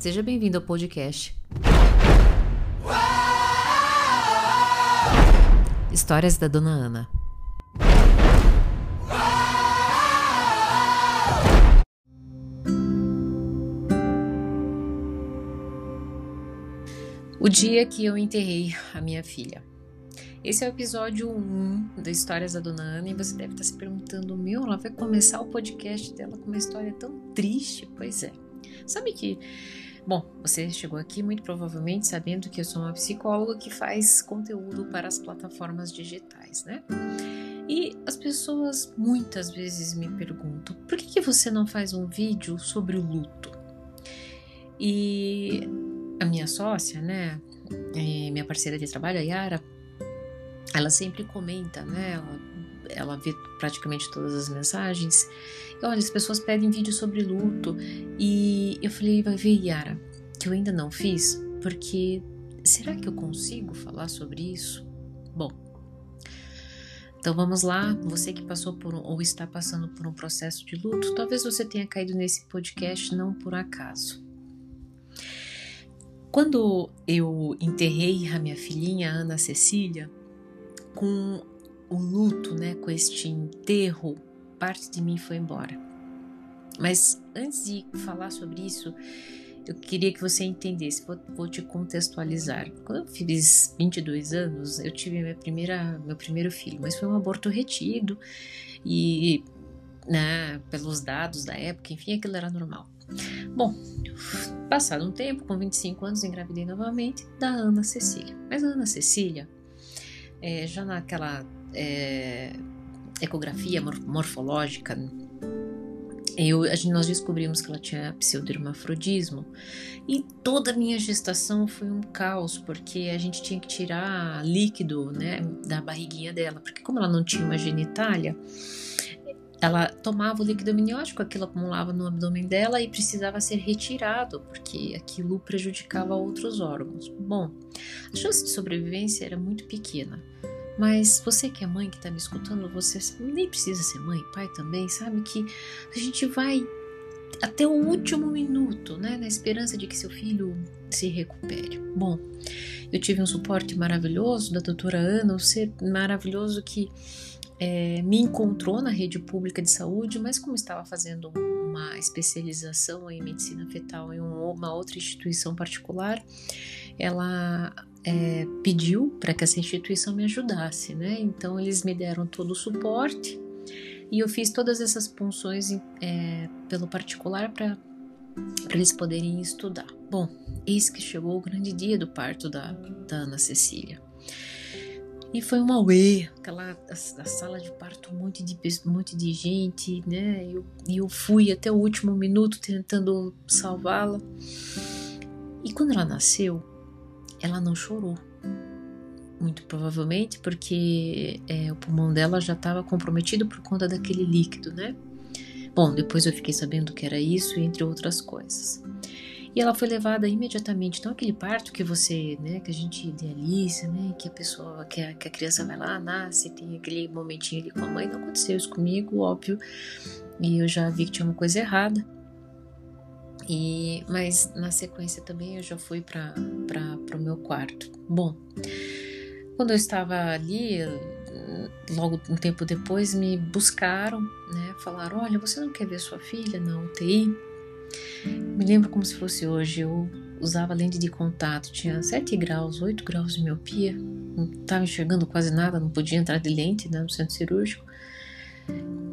seja bem-vindo ao podcast. Histórias da Dona Ana. O dia que eu enterrei a minha filha. Esse é o episódio 1 da Histórias da Dona Ana e você deve estar se perguntando: meu, ela vai começar o podcast dela com uma história tão triste? Pois é. Sabe que. Bom, você chegou aqui muito provavelmente sabendo que eu sou uma psicóloga que faz conteúdo para as plataformas digitais, né? E as pessoas muitas vezes me perguntam: por que, que você não faz um vídeo sobre o luto? E a minha sócia, né, minha parceira de trabalho, a Yara, ela sempre comenta, né, ela, ela vê praticamente todas as mensagens. E, olha, as pessoas pedem vídeo sobre luto e eu falei, vai ver, Yara, que eu ainda não fiz, porque será que eu consigo falar sobre isso? Bom, então vamos lá, você que passou por ou está passando por um processo de luto, talvez você tenha caído nesse podcast não por acaso. Quando eu enterrei a minha filhinha Ana Cecília, com o luto, né, com este enterro, parte de mim foi embora. Mas antes de falar sobre isso, eu queria que você entendesse, vou, vou, te contextualizar. Quando eu fiz 22 anos, eu tive minha primeira, meu primeiro filho, mas foi um aborto retido e, né, pelos dados da época, enfim, aquilo era normal. Bom, passado um tempo, com 25 anos, engravidei novamente da Ana Cecília. Mas a Ana Cecília, é, já naquela é, ecografia morfológica, eu, nós descobrimos que ela tinha pseudohermafrodismo e toda a minha gestação foi um caos, porque a gente tinha que tirar líquido né, da barriguinha dela, porque como ela não tinha uma genitália, ela tomava o líquido amniótico, aquilo acumulava no abdômen dela e precisava ser retirado, porque aquilo prejudicava outros órgãos. Bom, a chance de sobrevivência era muito pequena. Mas você que é mãe que está me escutando, você nem precisa ser mãe, pai também, sabe que a gente vai até o último minuto, né, na esperança de que seu filho se recupere. Bom, eu tive um suporte maravilhoso da doutora Ana, um ser maravilhoso que é, me encontrou na rede pública de saúde, mas como estava fazendo uma especialização em medicina fetal em uma outra instituição particular, ela é, pediu para que essa instituição me ajudasse, né? Então eles me deram todo o suporte e eu fiz todas essas punções é, pelo particular para eles poderem estudar. Bom, eis que chegou o grande dia do parto da, da Ana Cecília. E foi uma uê, aquela a, a, sala de parto, um monte de, um monte de gente, né? E eu, eu fui até o último minuto tentando salvá-la. E quando ela nasceu, ela não chorou. Muito provavelmente porque é, o pulmão dela já estava comprometido por conta daquele líquido, né? Bom, depois eu fiquei sabendo que era isso, entre outras coisas. E ela foi levada imediatamente. Então, aquele parto que você, né, que a gente idealiza, né, que a pessoa, que a, que a criança vai lá, nasce, tem aquele momentinho ali com a mãe, não aconteceu isso comigo, óbvio. E eu já vi que tinha uma coisa errada. E, mas na sequência também eu já fui para o meu quarto. Bom, quando eu estava ali, logo um tempo depois, me buscaram, né? Falaram: Olha, você não quer ver sua filha na UTI? Me lembro como se fosse hoje. Eu usava lente de contato, tinha 7 graus, 8 graus de miopia, não estava enxergando quase nada, não podia entrar de lente né, no centro cirúrgico.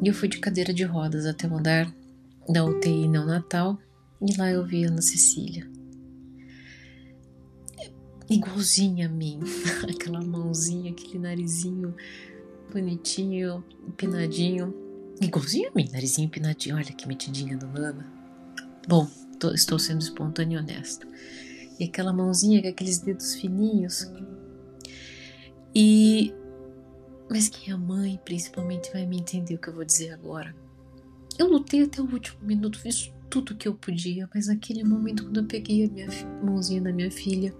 E eu fui de cadeira de rodas até o andar da UTI neonatal e lá eu vi a Ana Cecília. Igualzinha a mim, aquela mãozinha, aquele narizinho bonitinho, empinadinho. Igualzinho a mim, narizinho empinadinho. Olha que metidinha da Ana. Bom, tô, estou sendo espontânea e honesta. E aquela mãozinha com aqueles dedos fininhos. E. Mas quem é mãe, principalmente, vai me entender o que eu vou dizer agora. Eu lutei até o último minuto, fiz tudo que eu podia, mas naquele momento, quando eu peguei a minha mãozinha da minha filha,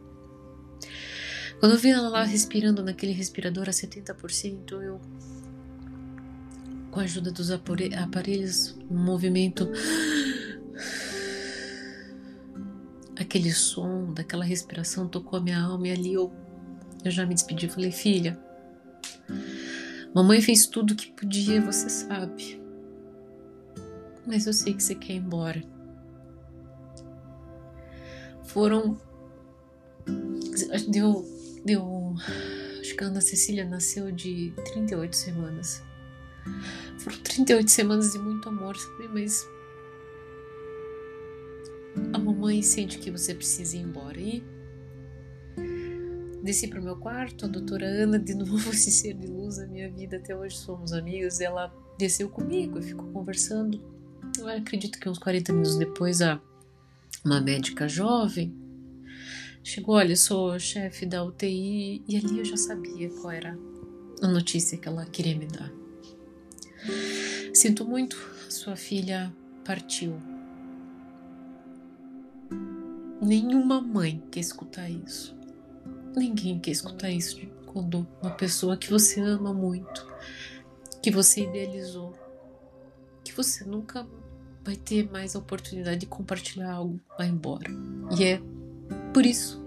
quando eu vi ela lá respirando naquele respirador a 70%, eu, com a ajuda dos aparelhos, um movimento aquele som, daquela respiração tocou a minha alma e ali eu, eu já me despedi. Falei, filha, mamãe fez tudo o que podia, você sabe. Mas eu sei que você quer ir embora. Foram. Deu. Deu. Acho que a Ana Cecília nasceu de 38 semanas. Foram 38 semanas de muito amor, sabe? Mas a mamãe sente que você precisa ir embora. E desci para o meu quarto, a doutora Ana, de novo esse ser de luz na minha vida, até hoje somos amigas, ela desceu comigo e ficou conversando. Eu acredito que uns 40 minutos depois, a, uma médica jovem chegou, olha, sou chefe da UTI, e ali eu já sabia qual era a notícia que ela queria me dar. Sinto muito, sua filha partiu. Nenhuma mãe quer escutar isso. Ninguém quer escutar isso quando uma pessoa que você ama muito, que você idealizou, que você nunca vai ter mais a oportunidade de compartilhar algo, vai embora. E é por isso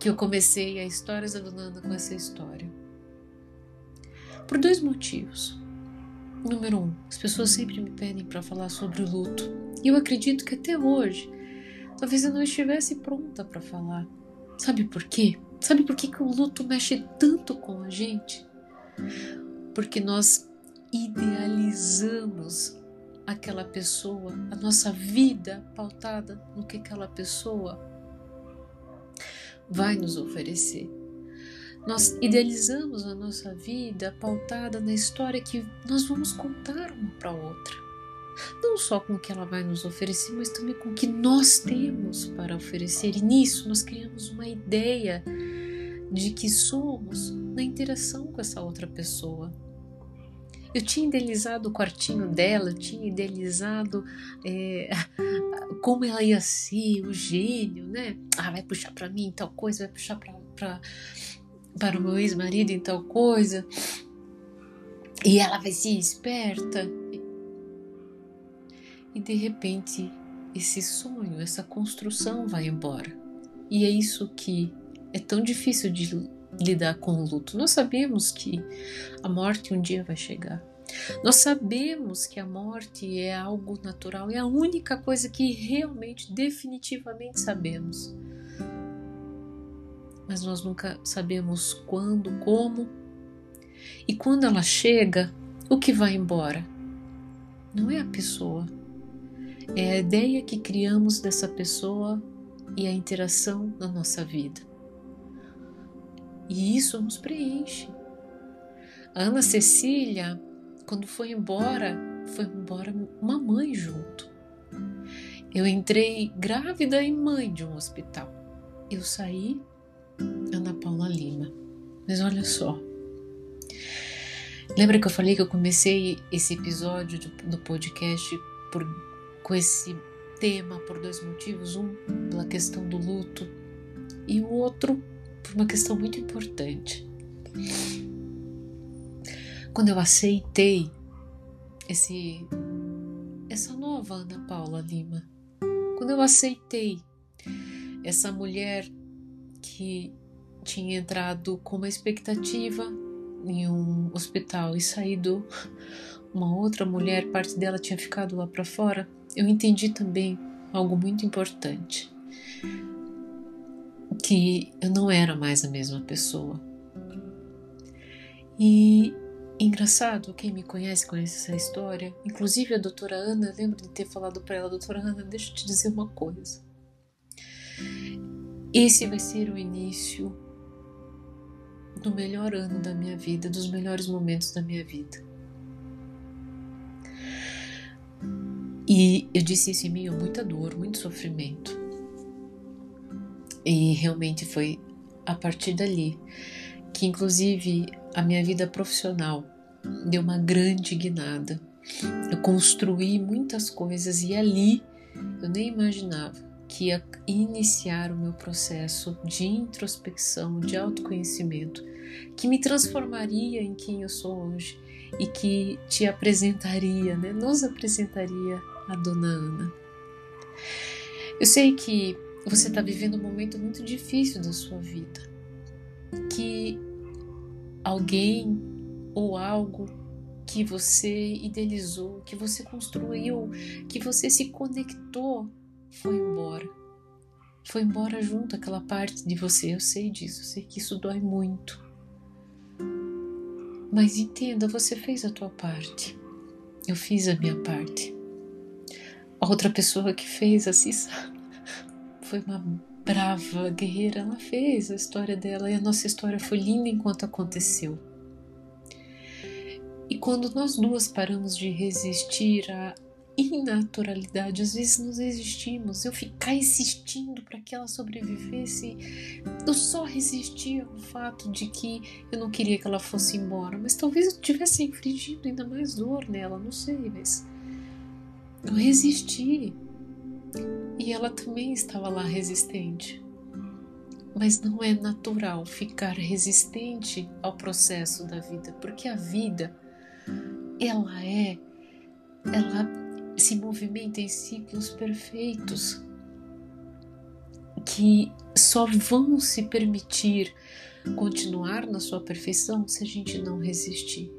que eu comecei a Histórias da Dona com essa história. Por dois motivos. Número um, as pessoas sempre me pedem para falar sobre o luto. E eu acredito que até hoje Talvez eu não estivesse pronta para falar. Sabe por quê? Sabe por que, que o luto mexe tanto com a gente? Porque nós idealizamos aquela pessoa, a nossa vida pautada no que aquela pessoa vai nos oferecer. Nós idealizamos a nossa vida pautada na história que nós vamos contar uma para outra não só com o que ela vai nos oferecer, mas também com o que nós temos para oferecer. E nisso nós criamos uma ideia de que somos na interação com essa outra pessoa. Eu tinha idealizado o quartinho dela, eu tinha idealizado é, como ela ia ser, o gênio, né? Ah, vai puxar para mim tal coisa, vai puxar pra, para o meu ex-marido em tal coisa, e ela vai ser esperta e de repente esse sonho, essa construção vai embora. E é isso que é tão difícil de lidar com o luto. Nós sabemos que a morte um dia vai chegar. Nós sabemos que a morte é algo natural, é a única coisa que realmente, definitivamente sabemos. Mas nós nunca sabemos quando, como. E quando ela chega, o que vai embora? Não é a pessoa, é a ideia que criamos dessa pessoa e a interação na nossa vida. E isso nos preenche. A Ana Cecília, quando foi embora, foi embora uma mãe junto. Eu entrei grávida e mãe de um hospital. Eu saí Ana Paula Lima. Mas olha só. Lembra que eu falei que eu comecei esse episódio do podcast por com esse tema por dois motivos: um, pela questão do luto, e o outro, por uma questão muito importante. Quando eu aceitei esse essa nova Ana Paula Lima, quando eu aceitei essa mulher que tinha entrado com uma expectativa em um hospital e saído uma outra mulher, parte dela tinha ficado lá para fora, eu entendi também algo muito importante: que eu não era mais a mesma pessoa. E engraçado, quem me conhece conhece essa história, inclusive a doutora Ana, lembro de ter falado para ela, doutora Ana, deixa eu te dizer uma coisa. Esse vai ser o início do melhor ano da minha vida, dos melhores momentos da minha vida. E eu disse isso em a muita dor, muito sofrimento. E realmente foi a partir dali que, inclusive, a minha vida profissional deu uma grande guinada. Eu construí muitas coisas e ali eu nem imaginava que ia iniciar o meu processo de introspecção, de autoconhecimento, que me transformaria em quem eu sou hoje e que te apresentaria, né, nos apresentaria a dona Ana. Eu sei que você está vivendo um momento muito difícil da sua vida, que alguém ou algo que você idealizou, que você construiu, que você se conectou, foi embora. Foi embora junto aquela parte de você. Eu sei disso, eu sei que isso dói muito. Mas entenda, você fez a tua parte. Eu fiz a minha parte. A outra pessoa que fez a Cissa foi uma brava guerreira. Ela fez a história dela e a nossa história foi linda enquanto aconteceu. E quando nós duas paramos de resistir à inaturalidade, às vezes nos resistimos. Eu ficar insistindo para que ela sobrevivesse, eu só resistia ao fato de que eu não queria que ela fosse embora, mas talvez eu tivesse infligindo ainda mais dor nela, não sei, mas eu resisti. E ela também estava lá resistente. Mas não é natural ficar resistente ao processo da vida, porque a vida ela é, ela se movimenta em ciclos perfeitos que só vão se permitir continuar na sua perfeição se a gente não resistir.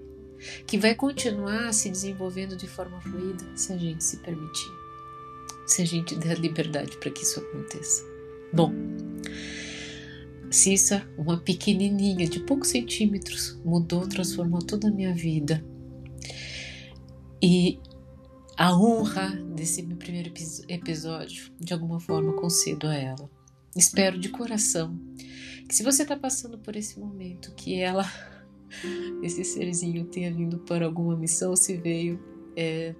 Que vai continuar se desenvolvendo de forma fluida se a gente se permitir. Se a gente der liberdade para que isso aconteça. Bom, Cissa, uma pequenininha de poucos centímetros, mudou, transformou toda a minha vida e a honra desse meu primeiro episódio, de alguma forma, concedo a ela. Espero de coração que, se você está passando por esse momento, que ela, esse serzinho, tenha vindo para alguma missão, se veio, é,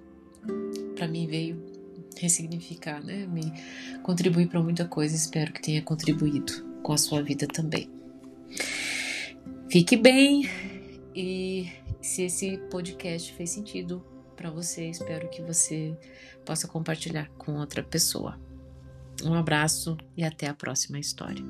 para mim veio ressignificar, né? Me contribuir para muita coisa. Espero que tenha contribuído com a sua vida também. Fique bem e se esse podcast fez sentido, para você. Espero que você possa compartilhar com outra pessoa. Um abraço e até a próxima história.